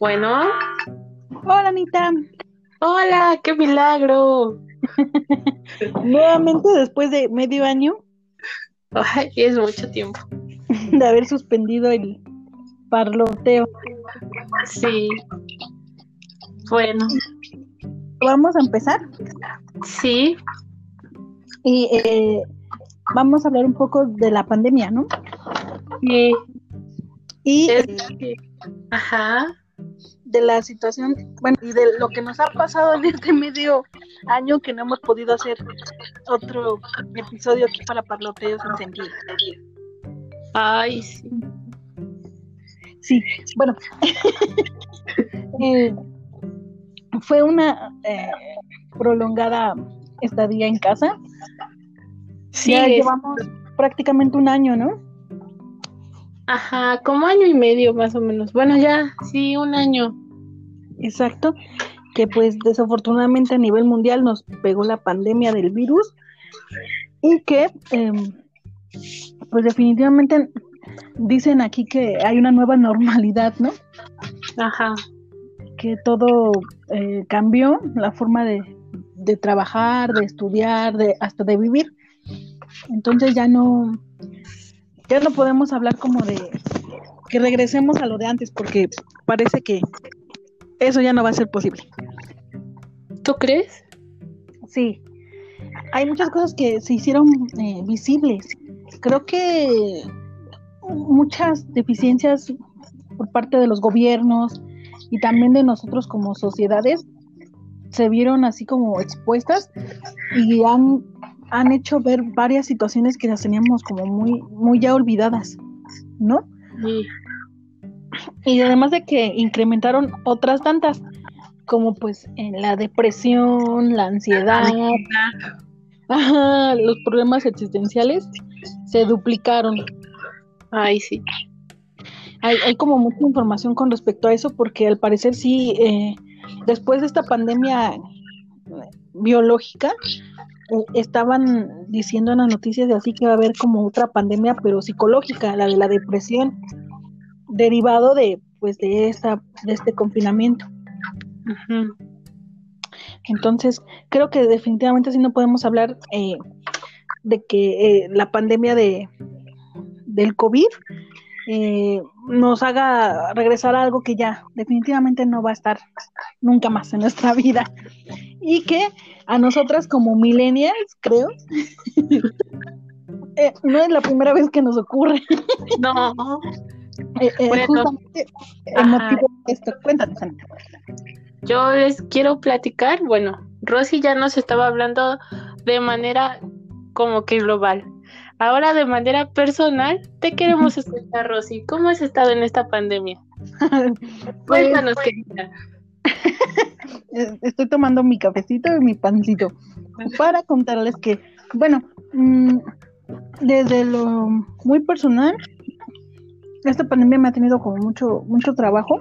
Bueno. Hola, Anita. Hola, qué milagro. Nuevamente después de medio año. Ay, es mucho tiempo. De haber suspendido el parloteo. Sí. Bueno. Vamos a empezar. Sí. Y eh, vamos a hablar un poco de la pandemia, ¿no? Sí. Y Ajá. de la situación, bueno, y de lo que nos ha pasado en este medio año que no hemos podido hacer otro episodio aquí para Parloteos sin sentido. Ay, sí. Sí, bueno. eh, fue una eh, prolongada estadía en casa. Sí, ya llevamos prácticamente un año, ¿no? Ajá, como año y medio más o menos. Bueno, ya, sí, un año. Exacto. Que pues desafortunadamente a nivel mundial nos pegó la pandemia del virus y que em, pues definitivamente dicen aquí que hay una nueva normalidad, ¿no? Ajá. que todo eh, cambió, la forma de, de trabajar, de estudiar, de hasta de vivir. Entonces ya no, ya no podemos hablar como de que regresemos a lo de antes, porque parece que eso ya no va a ser posible. ¿Tú crees? Sí, hay muchas cosas que se hicieron eh, visibles. Creo que muchas deficiencias por parte de los gobiernos y también de nosotros como sociedades se vieron así como expuestas y han, han hecho ver varias situaciones que las teníamos como muy, muy ya olvidadas, ¿no? Sí. Y además de que incrementaron otras tantas, como pues en la depresión, la ansiedad, ajá, los problemas existenciales se duplicaron. Ay, sí. Hay, hay como mucha información con respecto a eso porque al parecer sí, eh, después de esta pandemia eh, biológica, eh, estaban diciendo en las noticias de así que va a haber como otra pandemia pero psicológica, la de la depresión, derivado de pues de esta, de este confinamiento. Entonces, creo que definitivamente sí no podemos hablar eh, de que eh, la pandemia de del COVID eh, nos haga regresar a algo que ya definitivamente no va a estar nunca más en nuestra vida. Y que a nosotras como millennials, creo, eh, no es la primera vez que nos ocurre. No. Eh, eh, Bueno. justamente el motivo de esto. Cuéntanos. Yo les quiero platicar, bueno, Rosy ya nos estaba hablando de manera como que global. Ahora de manera personal, te queremos escuchar, Rosy. ¿Cómo has estado en esta pandemia? Pues, Cuéntanos, querida. eh, estoy tomando mi cafecito y mi pancito para contarles que, bueno, mm, desde lo muy personal, esta pandemia me ha tenido como mucho, mucho trabajo.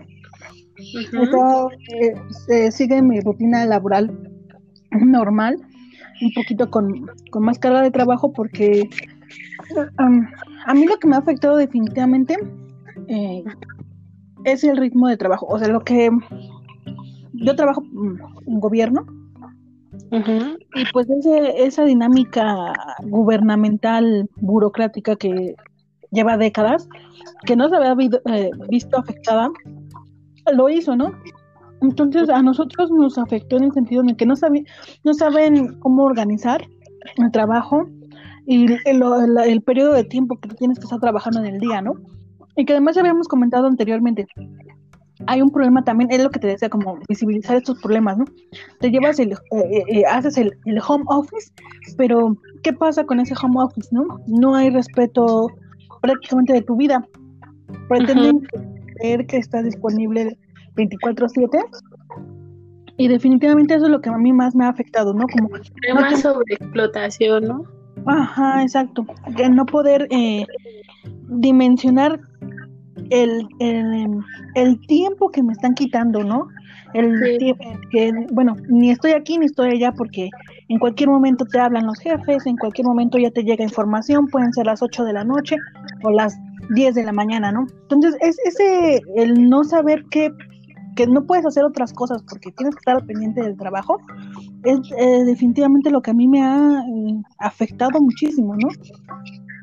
Esto, eh, se sigue mi rutina laboral normal, un poquito con, con más carga de trabajo porque um, a mí lo que me ha afectado definitivamente eh, es el ritmo de trabajo. O sea, lo que yo trabajo mm, en gobierno y pues ese, esa dinámica gubernamental burocrática que lleva décadas, que no se había eh, visto afectada, lo hizo, ¿no? Entonces a nosotros nos afectó en el sentido en el que no, no saben cómo organizar el trabajo y el, la- el periodo de tiempo que tienes que estar trabajando en el día, ¿no? Y que además ya habíamos comentado anteriormente, hay un problema también, es lo que te decía, como visibilizar estos problemas, ¿no? Te llevas el, eh, eh, eh, haces el, el home office, pero ¿qué pasa con ese home office, no? No hay respeto prácticamente de tu vida. Pretenden creer que está disponible 24/7 y definitivamente eso es lo que a mí más me ha afectado, ¿no? Como Tema sobre explotación, ¿no? Ajá, exacto. Que no poder eh, dimensionar el, el, el tiempo que me están quitando, ¿no? El Sí. tiempo que, bueno, ni estoy aquí ni estoy allá porque en cualquier momento te hablan los jefes, en cualquier momento ya te llega información, pueden ser las 8 de la noche o las 10 de la mañana, ¿no? Entonces, es ese, el no saber que, que no puedes hacer otras cosas porque tienes que estar al pendiente del trabajo, es eh, definitivamente lo que a mí me ha eh, afectado muchísimo, ¿no?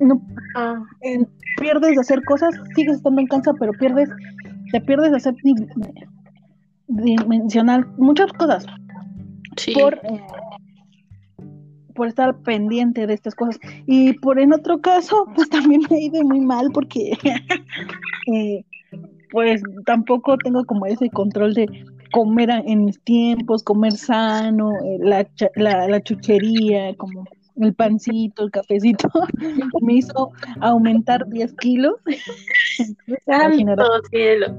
no ah. pierdes de hacer cosas, sigues estando en casa, pero pierdes, te pierdes de hacer dimensional muchas cosas por, eh, por estar pendiente de estas cosas. Y por en otro caso, pues también me ha ido muy mal porque eh, pues tampoco tengo como ese control de comer en mis tiempos, comer sano, eh, la, la, la chuchería, como el pancito, el cafecito, me hizo aumentar 10 kilos. Santo cielo.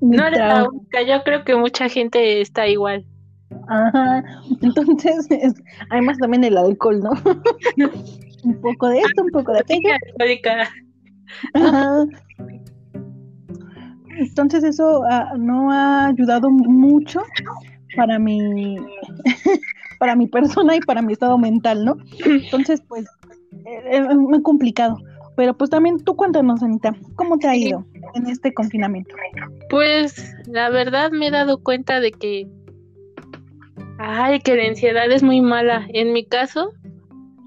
No eres la única, yo creo que mucha gente está igual. Ajá, entonces, además también el alcohol, ¿no? un poco de esto, un poco de aquello. Ajá. Entonces eso ah, no ha ayudado mucho para mi para mi persona y para mi estado mental, ¿no? Entonces, pues, eh, es muy complicado. Pero pues también tú cuéntanos, Anita, ¿cómo te ha ido en este confinamiento? Pues la verdad me he dado cuenta de que, ay, que la ansiedad es muy mala. En mi caso,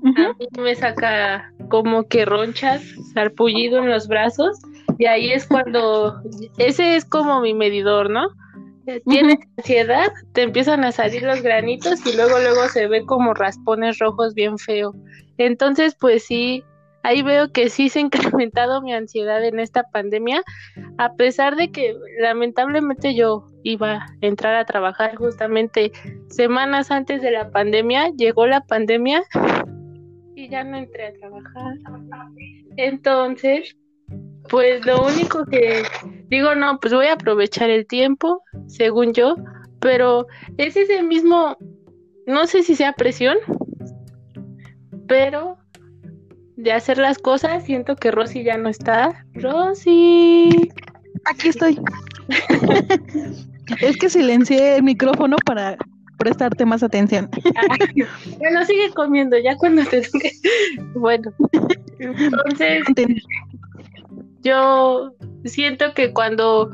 a mí me saca como que ronchas, sarpullido en los brazos, y ahí es cuando, ese es como mi medidor, ¿no? tienes ansiedad, te empiezan a salir los granitos y luego luego se ve como raspones rojos bien feo. Entonces, pues sí, ahí veo que sí se ha incrementado mi ansiedad en esta pandemia, a pesar de que lamentablemente yo iba a entrar a trabajar justamente semanas antes de la pandemia, llegó la pandemia y ya no entré a trabajar. Entonces, pues lo único que digo, no, pues voy a aprovechar el tiempo, según yo, pero es ese mismo, no sé si sea presión, pero de hacer las cosas, siento que Rosy ya no está. Rosy. Aquí estoy. es que silencié el micrófono para prestarte más atención. bueno, sigue comiendo ya cuando te Bueno, entonces yo siento que cuando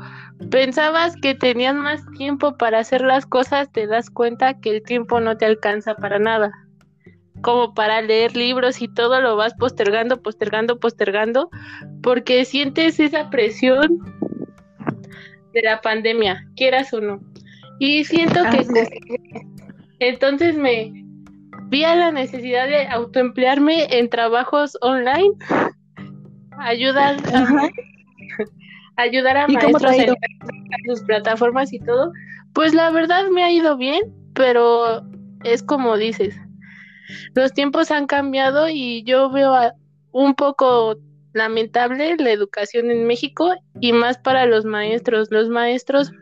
pensabas que tenías más tiempo para hacer las cosas, te das cuenta que el tiempo no te alcanza para nada. Como para leer libros y todo lo vas postergando, postergando, postergando, porque sientes esa presión de la pandemia, quieras o no. Y siento que entonces me vi a la necesidad de autoemplearme en trabajos online ayudar a, ayudar a maestros en sus plataformas y todo, pues la verdad me ha ido bien, pero es como dices, los tiempos han cambiado y yo veo un poco lamentable la educación en México y más para los maestros. Los maestros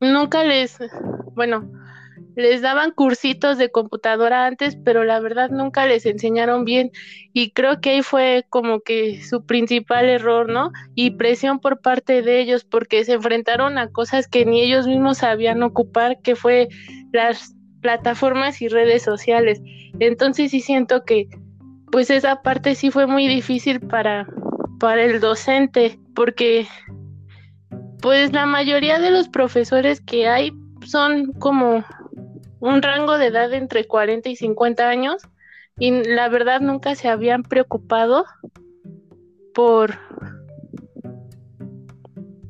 nunca les, bueno, les daban cursitos de computadora antes, pero la verdad nunca les enseñaron bien y creo que ahí fue como que su principal error, ¿no? Y presión por parte de ellos porque se enfrentaron a cosas que ni ellos mismos sabían ocupar, que fue las plataformas y redes sociales. Entonces sí siento que pues esa parte sí fue muy difícil para para el docente porque pues la mayoría de los profesores que hay son como un rango de edad entre 40 y 50 años y la verdad nunca se habían preocupado por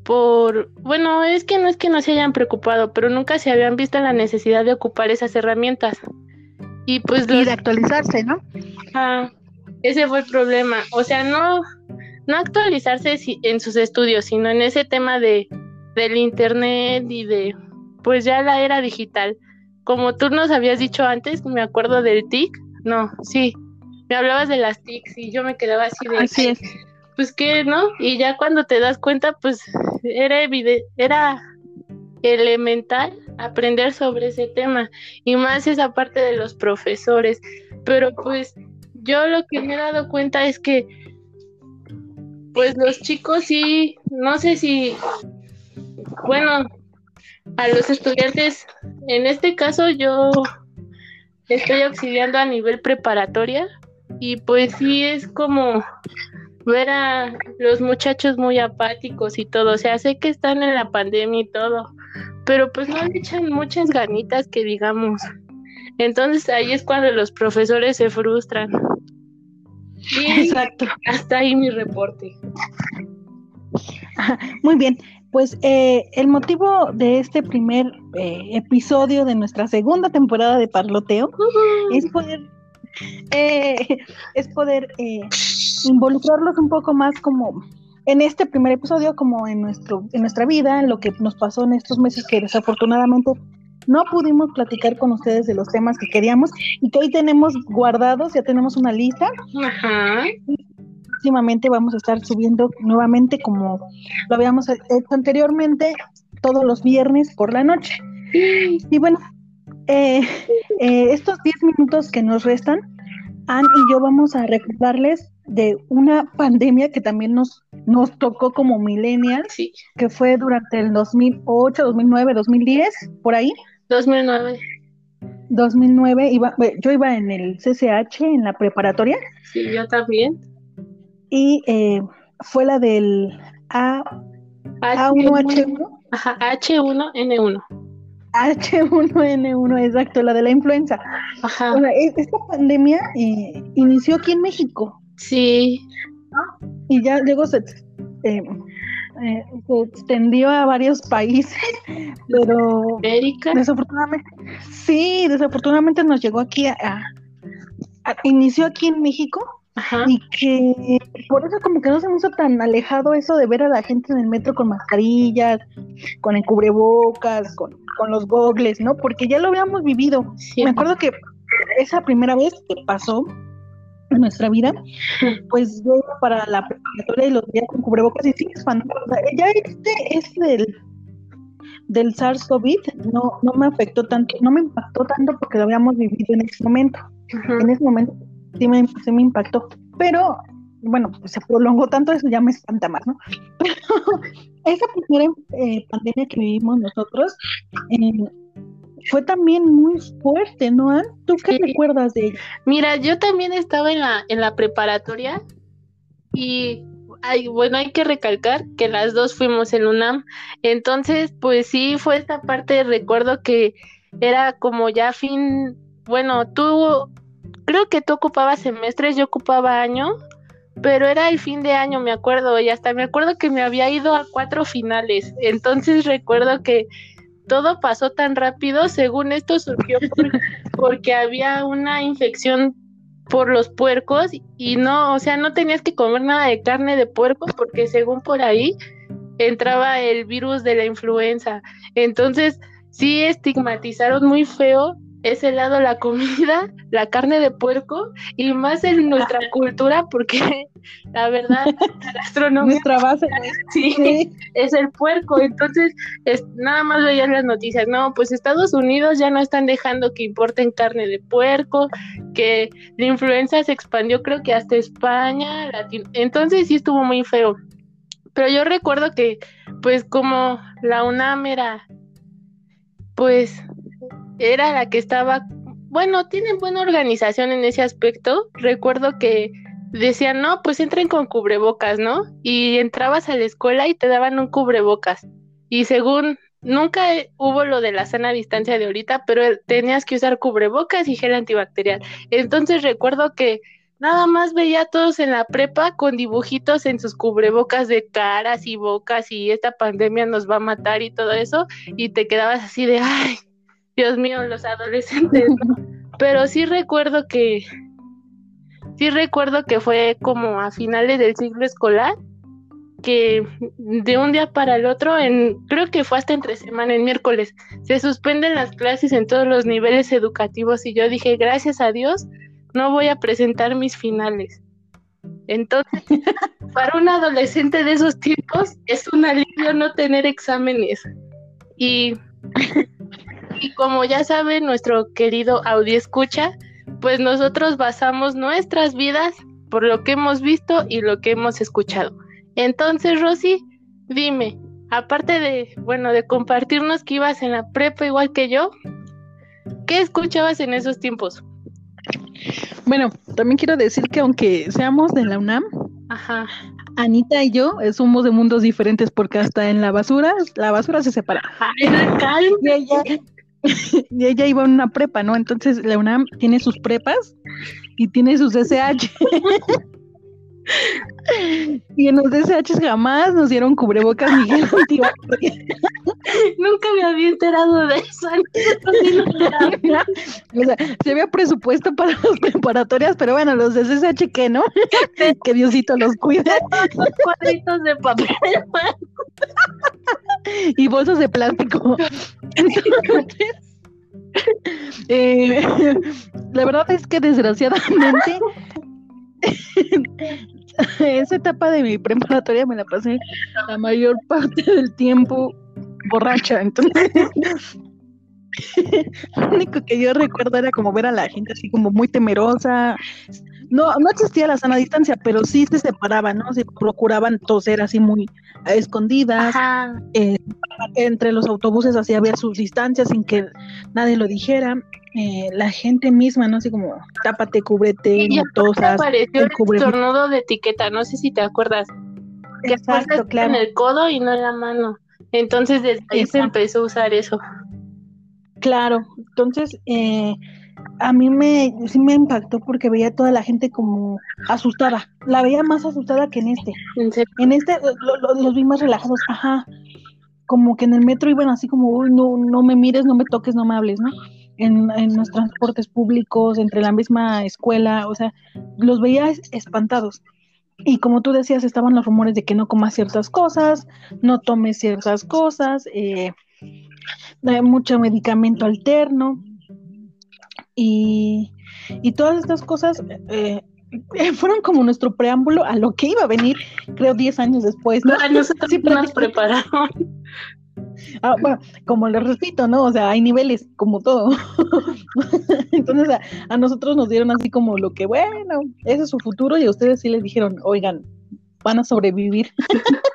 por bueno es que no es que no se hayan preocupado pero nunca se habían visto la necesidad de ocupar esas herramientas. Y pues de actualizarse no ah, ese fue el problema. O sea no no actualizarse en sus estudios sino en ese tema de del internet y de pues ya la era digital como tú nos habías dicho antes, me acuerdo del TIC, no, sí, me hablabas de las TICs y yo me quedaba así de... Así es. Pues que, ¿no? Y ya cuando te das cuenta, pues era evidente, era elemental aprender sobre ese tema y más esa parte de los profesores. Pero pues yo lo que me he dado cuenta es que pues los chicos sí, no sé si, bueno, a los estudiantes, en este caso yo estoy auxiliando a nivel preparatoria y pues sí es como ver a los muchachos muy apáticos y todo. O sea, sé que están en la pandemia y todo, pero pues no le echan muchas ganitas que digamos. Entonces ahí es cuando los profesores se frustran. Exacto. Hasta ahí mi reporte. Muy bien, pues eh, el motivo de este primer eh, episodio de nuestra segunda temporada de Parloteo es poder eh, es poder involucrarlos un poco más como en este primer episodio, como en nuestro en nuestra vida, en lo que nos pasó en estos meses que desafortunadamente no pudimos platicar con ustedes de los temas que queríamos y que hoy tenemos guardados, ya tenemos una lista. Ajá. Próximamente vamos a estar subiendo nuevamente como lo habíamos hecho anteriormente, todos los viernes por la noche. Y bueno, eh, eh, estos 10 minutos que nos restan, Ann y yo vamos a recordarles de una pandemia que también nos, nos tocó como millennials, que fue durante el 2008, 2009, 2010, por ahí. 2009. 2009, iba, yo iba en el CCH, en la preparatoria. Sí, yo también. Y eh, fue la del A, A1H1. Ajá, H1N1. H1N1, exacto, la de la influenza. Ajá. E, esta pandemia eh, inició aquí en México. Sí. Y ya luego se, eh, eh, se extendió a varios países, pero América. desafortunadamente, sí, desafortunadamente nos llegó aquí a, inició aquí en México y que por eso como que no se me hizo tan alejado eso de ver a la gente en el metro con mascarillas, con el cubrebocas, con, con los gogles, ¿no? Porque ya lo habíamos vivido. Me acuerdo que esa primera vez que pasó, nuestra vida, pues yo iba para la preparatoria y los veía con cubrebocas y sí, espantado. ya este, este del, del SARS-CoV no, no me afectó tanto, no me impactó tanto porque lo habíamos vivido en ese momento. En ese momento sí me, sí me impactó. Pero, bueno, pues se prolongó tanto, eso ya me espanta más, ¿no? Pero esa primera eh, pandemia que vivimos nosotros, eh, fue también muy fuerte, ¿no? ¿Tú qué recuerdas de ella? Mira, yo también estaba en la, en la preparatoria y hay, bueno, hay que recalcar que las dos fuimos en UNAM. Entonces, pues sí, fue esta parte, recuerdo que era como ya fin, bueno, tú, creo que tú ocupabas semestres, yo ocupaba año, pero era el fin de año, me acuerdo, y hasta me acuerdo que me había ido a cuatro finales. Entonces recuerdo que todo pasó tan rápido, según esto surgió porque había una infección por los puercos y no, o sea, no tenías que comer nada de carne de puerco porque según por ahí entraba el virus de la influenza. Entonces, sí estigmatizaron muy feo ese lado la comida, la carne de puerco y más en nuestra cultura porque la verdad la gastronomía nuestra base sí, es el puerco. Entonces es, nada más veían las noticias no pues Estados Unidos ya no están dejando que importen carne de puerco que la influenza se expandió creo que hasta España entonces sí estuvo muy feo. Pero yo recuerdo que pues como la UNAM era pues era la que estaba, bueno, tienen buena organización en ese aspecto. Recuerdo que decían, no, pues entren con cubrebocas, ¿no? Y entrabas a la escuela y te daban un cubrebocas. Y según, nunca hubo lo de la sana distancia de ahorita, pero tenías que usar cubrebocas y gel antibacterial. Entonces recuerdo que nada más veía a todos en la prepa con dibujitos en sus cubrebocas de caras y bocas y esta pandemia nos va a matar y todo eso, y te quedabas así de, ay, Dios mío, los adolescentes, Pero sí recuerdo que, sí recuerdo que fue como a finales del siglo escolar, que de un día para el otro, en, creo que fue hasta entre semana, el miércoles, se suspenden las clases en todos los niveles educativos y yo dije, gracias a Dios, no voy a presentar mis finales. Entonces, para un adolescente de esos tiempos, es un alivio no tener exámenes. Y y como ya sabe nuestro querido audio escucha, pues nosotros basamos nuestras vidas por lo que hemos visto y lo que hemos escuchado. Entonces, Rosy, dime, aparte de, bueno, de compartirnos que ibas en la prepa igual que yo, ¿qué escuchabas en esos tiempos? Bueno, también quiero decir que aunque seamos de la UNAM, Ajá. Anita y yo eh, somos de mundos diferentes porque hasta en la basura, la basura se separa. Ay, calma. Y ella, y ella iba a una prepa, ¿no? Entonces la UNAM tiene sus prepas y tiene sus SH. y en los SH jamás nos dieron cubrebocas ni gel. Nunca me había enterado de eso. O sea, se había presupuesto para las preparatorias, pero bueno, los de SH que no, que Diosito los cuide. Cuadritos de papel. y bolsas de plástico. Entonces, eh, la verdad es que desgraciadamente esa etapa de mi preparatoria me la pasé la mayor parte del tiempo borracha, entonces lo único que yo recuerdo era como ver a la gente así como muy temerosa. No, no existía la sana distancia, pero sí se separaban, ¿no? Se procuraban toser así muy a escondidas. Eh, entre los autobuses así había sus distancias sin que nadie lo dijera. Eh, la gente misma, ¿no? Así como, tápate, cúbrete, Y no tosas. apareció el estornudo de etiqueta, no sé si te acuerdas. Que Exacto, claro. en el codo y no en la mano. Entonces desde ahí se empezó a usar eso. Claro, entonces eh, a mí me sí me impactó porque veía a toda la gente como asustada. La veía más asustada que en este. En este lo- lo- los vi más relajados, ajá. Como que en el metro iban así como, uy, no, no me mires, no me toques, no me hables, ¿no? En, en los transportes públicos, entre la misma escuela, o sea, los veía es- espantados. Y como tú decías, estaban los rumores de que no comas ciertas cosas, no tomes ciertas cosas, eh, eh, mucho medicamento alterno y, y todas estas cosas eh, eh, fueron como nuestro preámbulo a lo que iba a venir, creo, 10 años después, ¿no? A nosotros Sí, no nos prepararon. Ah, bueno, como les repito, ¿no? O sea, hay niveles, como todo. Entonces, a, a nosotros nos dieron así como lo que, bueno, ese es su futuro, y a ustedes sí les dijeron, oigan, van a sobrevivir.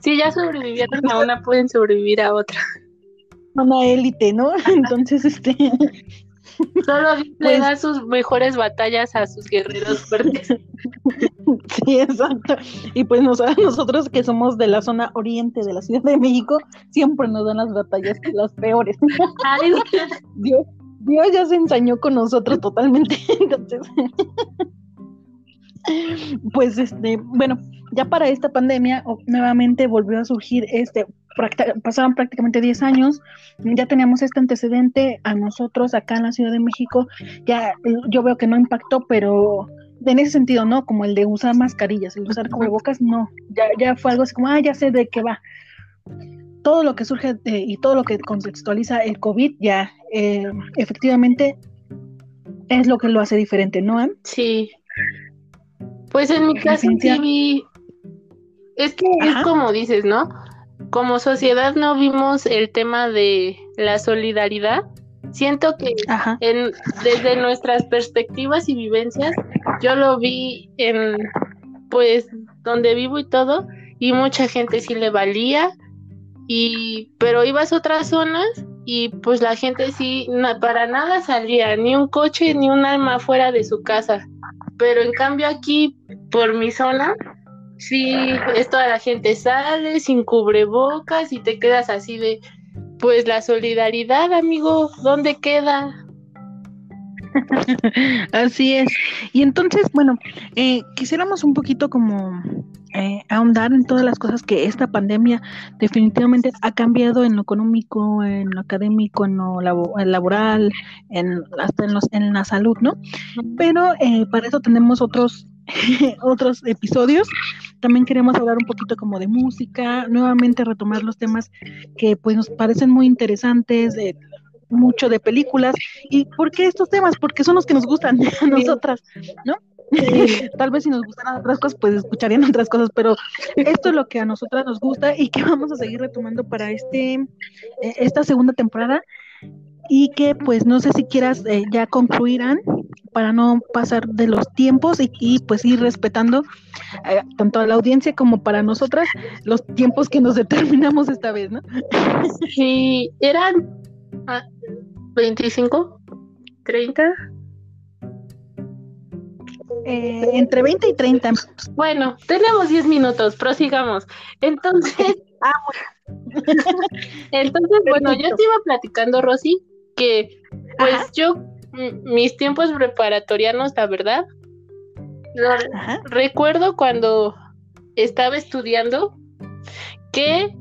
Si ya sobrevivieron a una, pueden sobrevivir a otra. Una élite, ¿no? Entonces, este, Solo le Pues- da sus mejores batallas a sus guerreros fuertes. sí, exacto. Y pues nos- nosotros que somos de la zona oriente de la Ciudad de México, siempre nos dan las batallas las peores. Ay, Dios, Dios ya se ensañó con nosotros totalmente. Entonces, pues este, bueno, ya para esta pandemia nuevamente volvió a surgir este, pasaron prácticamente 10 años, ya teníamos este antecedente a nosotros acá en la Ciudad de México, ya eh, yo veo que no impactó, pero en ese sentido, ¿no? Como el de usar mascarillas, el usar cubrebocas, no, ya, ya fue algo así como, ah, ya sé de qué va. Todo lo que surge de- y todo lo que contextualiza el COVID ya eh, efectivamente es lo que lo hace diferente, ¿no? Em? Sí. Pues en mi caso sí vi. Es que es Ajá. como dices, ¿no? Como sociedad no vimos el tema de la solidaridad. Siento que en, desde nuestras perspectivas y vivencias, yo lo vi en, pues, donde vivo y todo, y mucha gente sí le valía, y, pero ibas a otras zonas y pues la gente sí, na- para nada salía, ni un coche, ni un alma fuera de su casa. Pero en cambio aquí, por mi zona, sí, es toda la gente sale sin cubrebocas y te quedas así de, pues la solidaridad, amigo, ¿dónde queda? Así es. Y entonces, bueno, eh, quisiéramos un poquito como eh, ahondar en todas las cosas que esta pandemia definitivamente ha cambiado en lo económico, en lo académico, en lo labo- laboral, en, hasta en, los, en la salud, ¿no? Pero eh, para eso tenemos otros otros episodios. También queremos hablar un poquito como de música, nuevamente retomar los temas que pues nos parecen muy interesantes, de, mucho de películas. ¿Y por qué estos temas? Porque son los que nos gustan a nosotras, ¿no? Tal vez si nos gustaran otras cosas, pues escucharían otras cosas, pero esto es lo que a nosotras nos gusta y que vamos a seguir retomando para este eh, esta segunda temporada y que pues no sé si quieras eh, ya concluirán para no pasar de los tiempos y, y, pues ir respetando eh, tanto a la audiencia como para nosotras los tiempos que nos determinamos esta vez, ¿no? Sí, eran ah, 25, 30. eh, entre 20 y 30 Bueno, tenemos 10 minutos, prosigamos. Entonces, ah, entonces, bueno, yo te iba platicando, Rosy, que pues yo, mis tiempos preparatorianos, la verdad, recuerdo cuando estaba estudiando que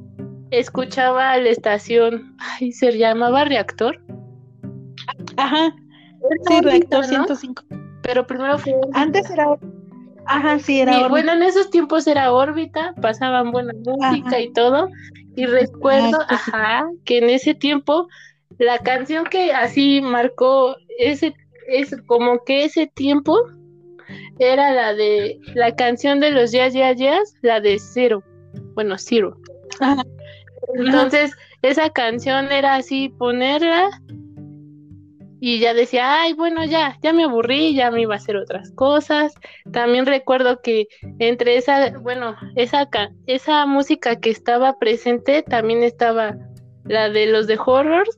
escuchaba la estación, ay, se llamaba Reactor. Ajá. Sí, Reactor 105. Pero primero fue. Antes era. Ajá, sí, era. bueno, en esos tiempos era órbita, pasaban buena música y todo. Y recuerdo, ajá, que en ese tiempo la canción que así marcó ese, es como que ese tiempo era la de la canción de los Jazz Jazz Jazz, la de Zero. Bueno, Zero. Entonces, esa canción era así, ponerla y ya decía, ay, bueno, ya, ya me aburrí, ya me iba a hacer otras cosas. También recuerdo que entre esa, bueno, esa, esa música que estaba presente, también estaba la de los de Horrors,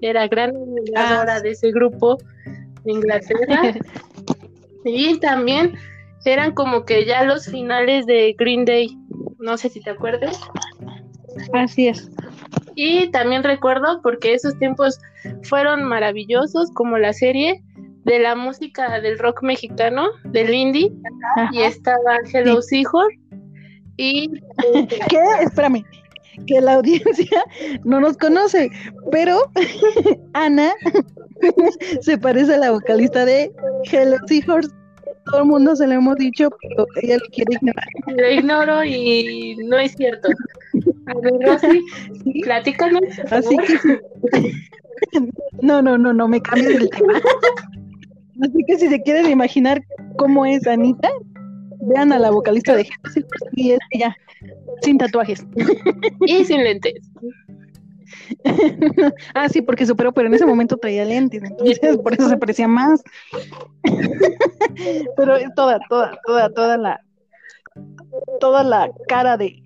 era gran admiradora ah. de ese grupo de Inglaterra. y también eran como que ya los finales de Green Day, no sé si te acuerdas. Así es. Y también recuerdo, porque esos tiempos fueron maravillosos, como la serie de la música del rock mexicano, del indie, y estaba Hello sí. Y. ¿Qué? Espérame. Que la audiencia no nos conoce, pero Ana se parece a la vocalista de Hello Seahorse todo el mundo se lo hemos dicho, pero ella lo quiere ignorar. Lo ignoro y no es cierto. A ver, Rosy, platícanos. Así que No, no, no, no me cambies el tema. Así que si se quieren imaginar cómo es Anita, vean a la vocalista de Genesis y es ella, sin tatuajes. Y sin lentes. ah, sí, porque superó, pero en ese momento traía lentes, entonces por eso se parecía más. pero es toda, toda, toda, toda la toda la cara de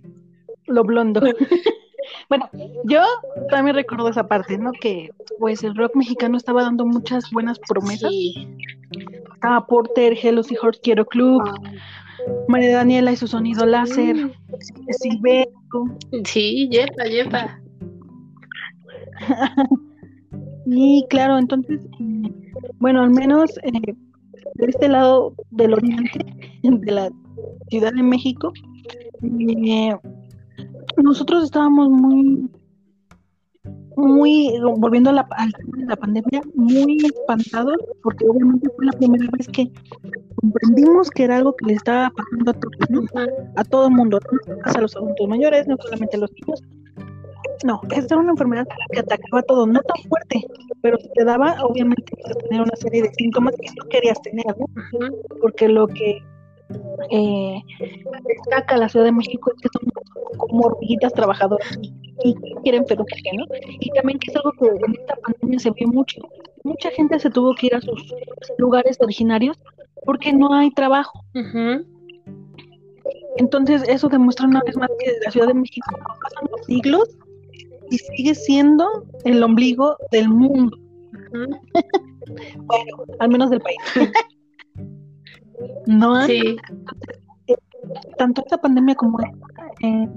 lo blondo. bueno, yo también recuerdo esa parte, ¿no? Que pues el rock mexicano estaba dando muchas buenas promesas. Estaba Porter, Hello Horse Quiero Club, María Daniela y su sonido láser, mm. Sí, yepa, yepa. y claro, entonces, bueno, al menos eh, de este lado del oriente, de la Ciudad de México, eh, nosotros estábamos muy, muy, volviendo a la, al tema de la pandemia, muy espantados, porque obviamente fue la primera vez que comprendimos que era algo que le estaba pasando a todos, A todo el mundo, a los adultos mayores, no solamente a los niños, no, esta era una enfermedad que atacaba todo, no tan fuerte, pero te daba obviamente tener una serie de síntomas que no querías tener, ¿no? Porque lo que eh, destaca la Ciudad de México es que son como hormiguitas trabajadoras y, quieren peluquería, ¿no? Y también que es algo que en esta pandemia se vio mucho. Mucha gente se tuvo que ir a sus lugares originarios porque no hay trabajo. Entonces eso demuestra una vez más que la Ciudad de México pasan los siglos y sigue siendo el ombligo del mundo. bueno, al menos del país. no sí. tanto esta pandemia como eh,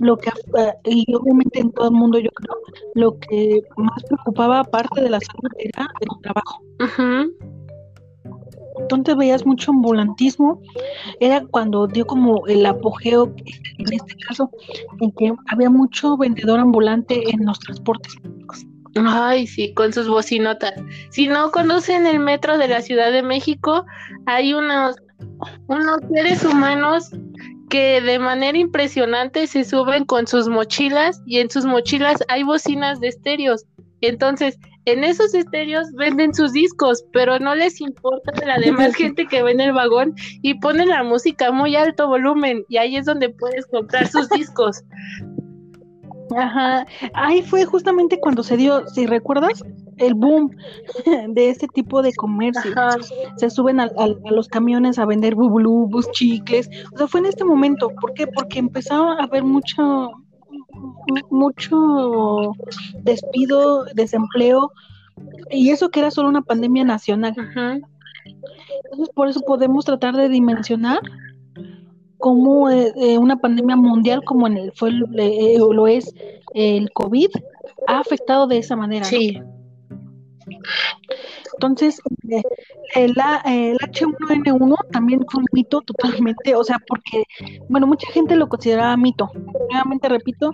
lo que eh, y obviamente en todo el mundo yo creo lo que más preocupaba aparte de la salud era el trabajo entonces veías mucho ambulantismo, era cuando dio como el apogeo, en este caso, en que había mucho vendedor ambulante en los transportes públicos. Ay, sí, con sus bocinotas. Si no conocen el metro de la Ciudad de México, hay unos, unos seres humanos que de manera impresionante se suben con sus mochilas y en sus mochilas hay bocinas de estéreos. Entonces, en esos estéreos venden sus discos, pero no les importa la demás gente que ve en el vagón y ponen la música a muy alto volumen y ahí es donde puedes comprar sus discos. Ajá, ahí fue justamente cuando se dio, si recuerdas, el boom de este tipo de comercio. Se suben a, los camiones a vender bubulubus, chicles. O sea, fue en este momento. ¿Por qué? Porque empezaba a haber mucho, mucho despido, desempleo, y eso que era solo una pandemia nacional. Entonces, por eso podemos tratar de dimensionar cómo eh, eh, una pandemia mundial como en el, fue eh, lo es el COVID ha afectado de esa manera. Sí. Entonces, eh, el, el, H1N1 también fue un mito totalmente, o sea, porque, bueno, mucha gente lo consideraba mito. Nuevamente repito,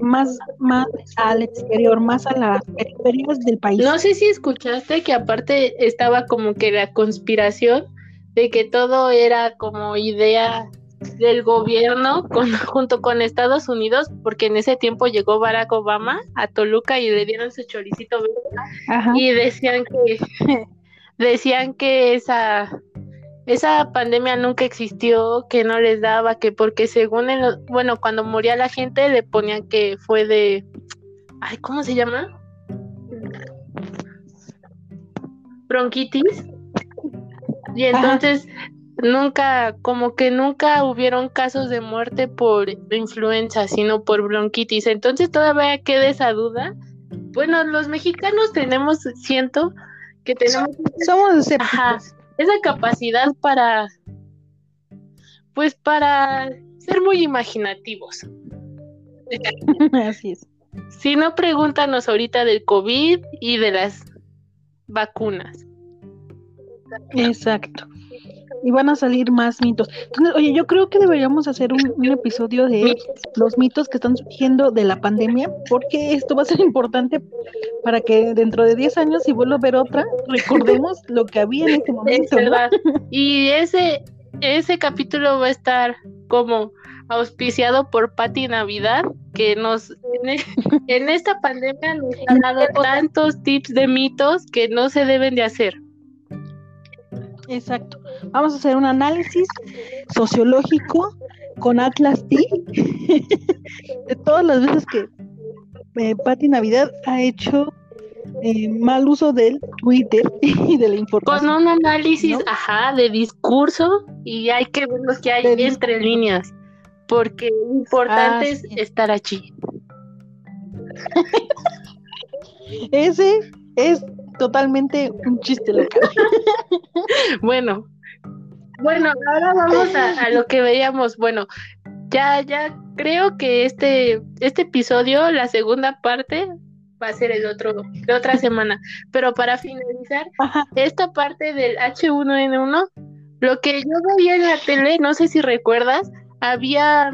más, más al exterior, más a las periferias del país. No sé si escuchaste que aparte estaba como que la conspiración de que todo era como idea del gobierno con, junto con Estados Unidos, porque en ese tiempo llegó Barack Obama a Toluca y le dieron su choricito y decían que decían que esa esa pandemia nunca existió, que no les daba, que porque según el, bueno, cuando moría la gente le ponían que fue de ay, ¿cómo se llama? bronquitis. Y entonces nunca, como que nunca hubieron casos de muerte por influenza, sino por bronquitis. Entonces todavía queda esa duda. Bueno, los mexicanos tenemos, siento que tenemos somos esa capacidad para, pues para ser muy imaginativos. Así es. Si no, pregúntanos ahorita del COVID y de las vacunas. Exacto y van a salir más mitos. Entonces, oye, yo creo que deberíamos hacer un, episodio de los mitos que están surgiendo de la pandemia, porque esto va a ser importante para que dentro de 10 años, si vuelvo a ver otra, recordemos lo que había en ese momento. Y ese, ese capítulo va a estar como auspiciado por Patti Navidad, que nos en, e, en esta pandemia nos ha dado tantos tips de mitos que no se deben de hacer. Exacto. Vamos a hacer un análisis sociológico con Atlas T de todas las veces que eh, Patti Navidad ha hecho eh, mal uso del Twitter y de la información. Con un análisis, ajá, de discurso y hay que ver lo que hay entre líneas, porque lo importante es estar allí. Ese es totalmente un chiste local. bueno, bueno, ahora vamos a, lo que veíamos. Bueno, ya, ya creo que este, este episodio, la segunda parte, va a ser el otro, de otra semana. Pero para finalizar, esta parte del H1N1, lo que yo veía en la tele, no sé si recuerdas, había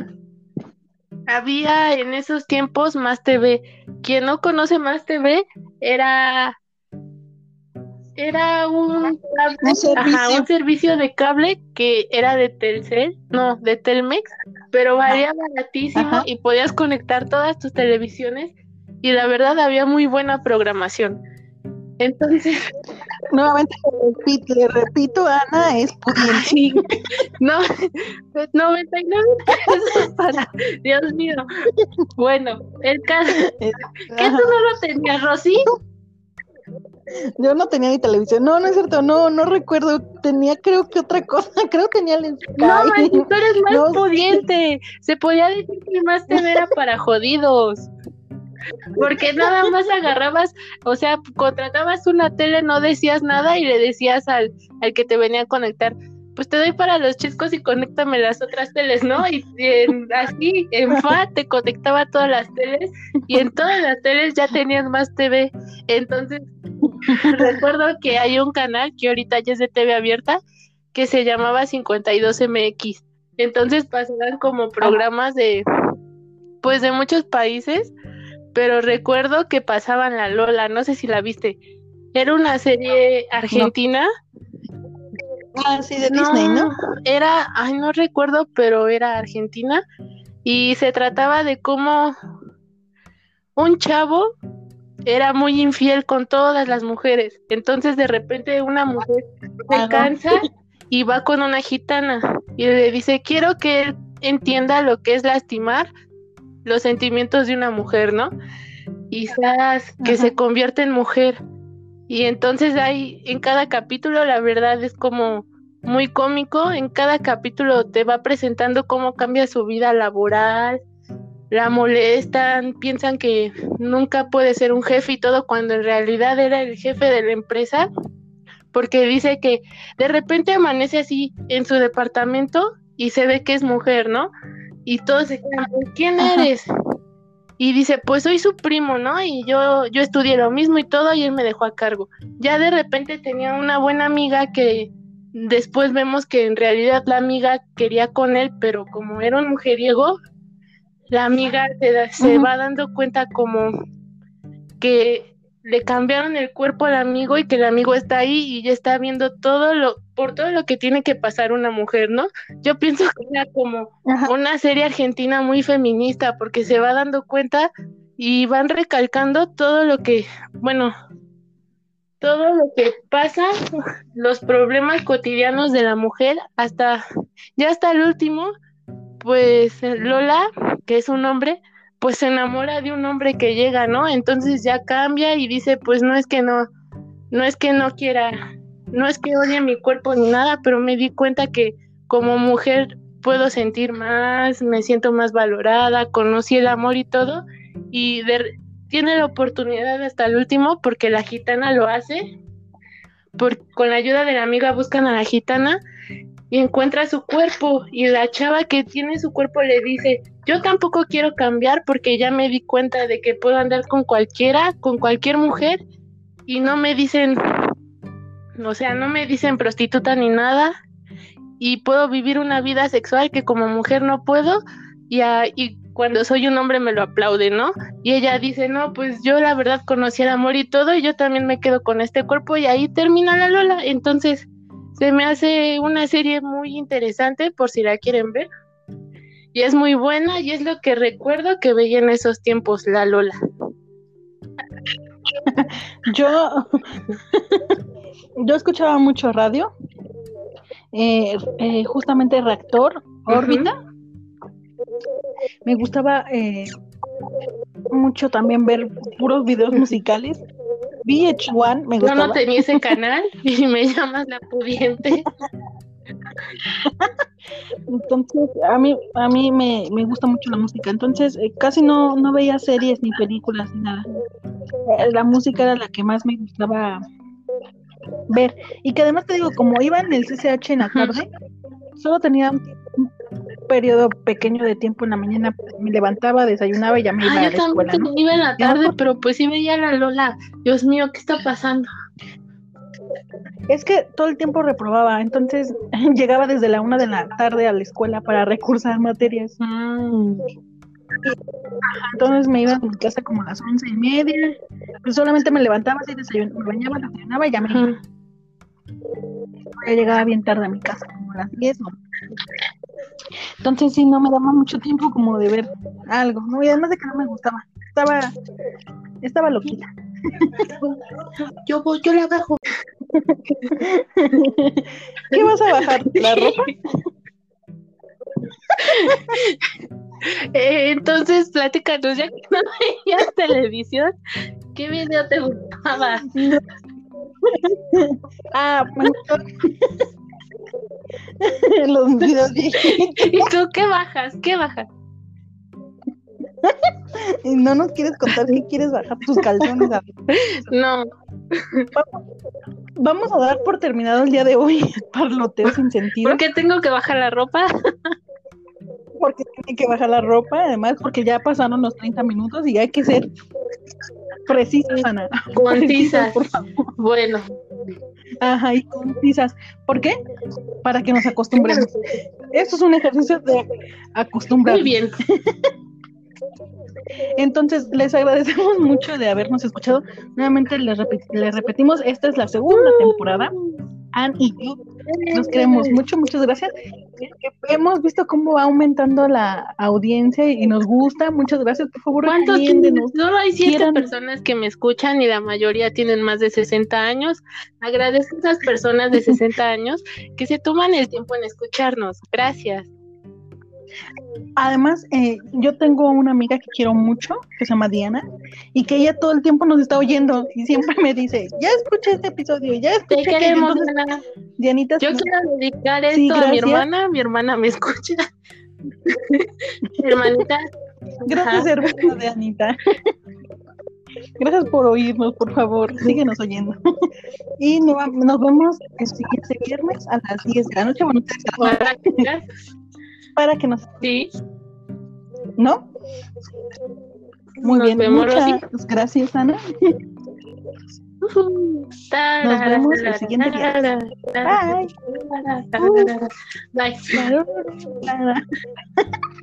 había en esos tiempos Más TV. Quien no conoce Más TV era era un, un, servicio. de cable que era de Telcel, no, de Telmex, pero valía baratísimo y podías conectar todas tus televisiones y la verdad había muy buena programación. Entonces, nuevamente le repito, Ana, es pudiente. no, 99 pesos para, Dios mío. Bueno, el caso, ¿qué tú no lo tenías, Rosy? Yo no tenía ni televisión. No, no es cierto. No, no recuerdo. Tenía, creo que otra cosa. Creo que tenía el Sky. No, tú eres más pudiente. Se podía decir que más te era para jodidos. Porque nada más agarrabas, o sea, contratabas una tele, no decías nada y le decías al, al que te venía a conectar, pues te doy para los chicos y conéctame las otras teles, ¿no? Y, así, en FA te conectaba todas las teles y en todas las teles ya tenías más TV. Entonces, recuerdo que hay un canal que ahorita ya es de TV abierta que se llamaba 52MX. Entonces pasaban como programas de, pues de muchos países, pero recuerdo que pasaban la Lola, no sé si la viste. Era una serie argentina. Ah, sí, de Disney, ¿no? Era, ay, no recuerdo, pero era argentina. Y se trataba de cómo un chavo era muy infiel con todas las mujeres. Entonces de repente una mujer se cansa y va con una gitana y le dice, quiero que él entienda lo que es lastimar los sentimientos de una mujer, ¿no? Y sabes que se convierte en mujer. Y entonces hay en cada capítulo, la verdad es como muy cómico, en cada capítulo te va presentando cómo cambia su vida laboral, la molestan, piensan que nunca puede ser un jefe y todo, cuando en realidad era el jefe de la empresa, porque dice que de repente amanece así en su departamento y se ve que es mujer, ¿no? Y todos se quedan, ¿quién eres? Y dice, pues soy su primo, ¿no? Y yo, yo estudié lo mismo y todo, y él me dejó a cargo. Ya de repente tenía una buena amiga que después vemos que en realidad la amiga quería con él, pero como era un mujeriego, la amiga se, se va dando cuenta como que le cambiaron el cuerpo al amigo y que el amigo está ahí y ya está viendo todo lo, por todo lo que tiene que pasar una mujer, ¿no? Yo pienso que era como una serie argentina muy feminista porque se va dando cuenta y van recalcando todo lo que, bueno, todo lo que pasa, los problemas cotidianos de la mujer hasta, ya hasta el último, pues Lola, que es un hombre, pues se enamora de un hombre que llega, ¿no? Entonces ya cambia y dice, pues no es que no, no es que no quiera, no es que odie mi cuerpo ni nada, pero me di cuenta que como mujer puedo sentir más, me siento más valorada, conocí el amor y todo, y tiene la oportunidad hasta el último porque la gitana lo hace, por, con la ayuda de la amiga buscan a la gitana y encuentra su cuerpo y la chava que tiene su cuerpo le dice, yo tampoco quiero cambiar porque ya me di cuenta de que puedo andar con cualquiera, con cualquier mujer y no me dicen, o sea, no me dicen prostituta ni nada y puedo vivir una vida sexual que como mujer no puedo y, y cuando soy un hombre me lo aplaude, ¿no? Y ella dice, no, pues yo la verdad conocí el amor y todo y yo también me quedo con este cuerpo y ahí termina la Lola. Entonces, se me hace una serie muy interesante por si la quieren ver y es muy buena y es lo que recuerdo que veía en esos tiempos la Lola. yo, yo escuchaba mucho radio, eh, eh, justamente Reactor, Órbita. Me gustaba eh, mucho también ver puros videos musicales. VH1 me gustaba. Yo no tenía ese canal y me llamas la pudiente. Entonces, a mí, a mí me, gusta mucho la música. Entonces, eh, casi no, no veía series ni películas ni nada. Eh, la música era la que más me gustaba ver. Y que además te digo, como iba en el CCH en la tarde, solo tenía periodo pequeño de tiempo en la mañana. Me levantaba, desayunaba y ya me iba a la escuela. Yo también iba en la tarde, pero pues sí veía a la Lola. Dios mío, ¿qué está pasando? Es que todo el tiempo reprobaba, entonces llegaba desde la una de la tarde a la escuela para recursar materias. Mm. entonces me iba a mi casa como a las once y media, pues solamente me levantaba así, desayunaba, me bañaba, desayunaba y ya me iba. Ya llegaba bien tarde a mi casa, como a las diez Entonces sí, no me daba mucho tiempo como de ver algo, ¿no? Y además de que no me gustaba, estaba, estaba loquita. Yo voy, yo la bajo. ¿Qué vas a bajar? ¿La ropa? Eh, entonces, platícanos, ya que no veías televisión, ¿qué video te gustaba? ah, los videos ¿Y tú qué bajas? ¿Qué bajas? y no nos quieres contar qué quieres bajar tus calzones. No. Vamos, a dar por terminado el día de hoy parloteo sin sentido. ¿Por qué tengo que bajar la ropa? porque tiene que bajar la ropa, además porque ya pasaron los 30 minutos y hay que ser precisas, Ana. Concisas, por favor. Bueno. Ajá, y concisas. ¿Por qué? Para que nos acostumbremos. Esto es un ejercicio de acostumbrar. Muy bien. Entonces, les agradecemos mucho de habernos escuchado. Nuevamente les, repetimos, esta es la segunda temporada. Anne y yo nos queremos mucho, muchas gracias. Hemos visto cómo va aumentando la audiencia y nos gusta. Muchas gracias, por favor. ¿Cuántos? Solo hay siete personas que me escuchan y la mayoría tienen más de 60 años. Agradezco a esas personas de 60 años que se toman el tiempo en escucharnos. Gracias. Además, eh, yo tengo una amiga que quiero mucho, que se llama Diana, y que ella todo el tiempo nos está oyendo y siempre me dice, ya escuché este episodio, ya escuché. Te queremos, Dianita. Yo quiero dedicar esto a mi hermana, mi hermana me escucha. Hermanita. Gracias, hermana de Anita. Gracias por oírnos, por favor, síguenos oyendo. y nos, vemos el siguiente viernes a las 10 de la noche. Bueno, que- para que nos... Sí, ¿No? Muy Nos bien, vemos, muchas gracias, Ana. Nos vemos el siguiente. Bye. Bye. Bye. Bye.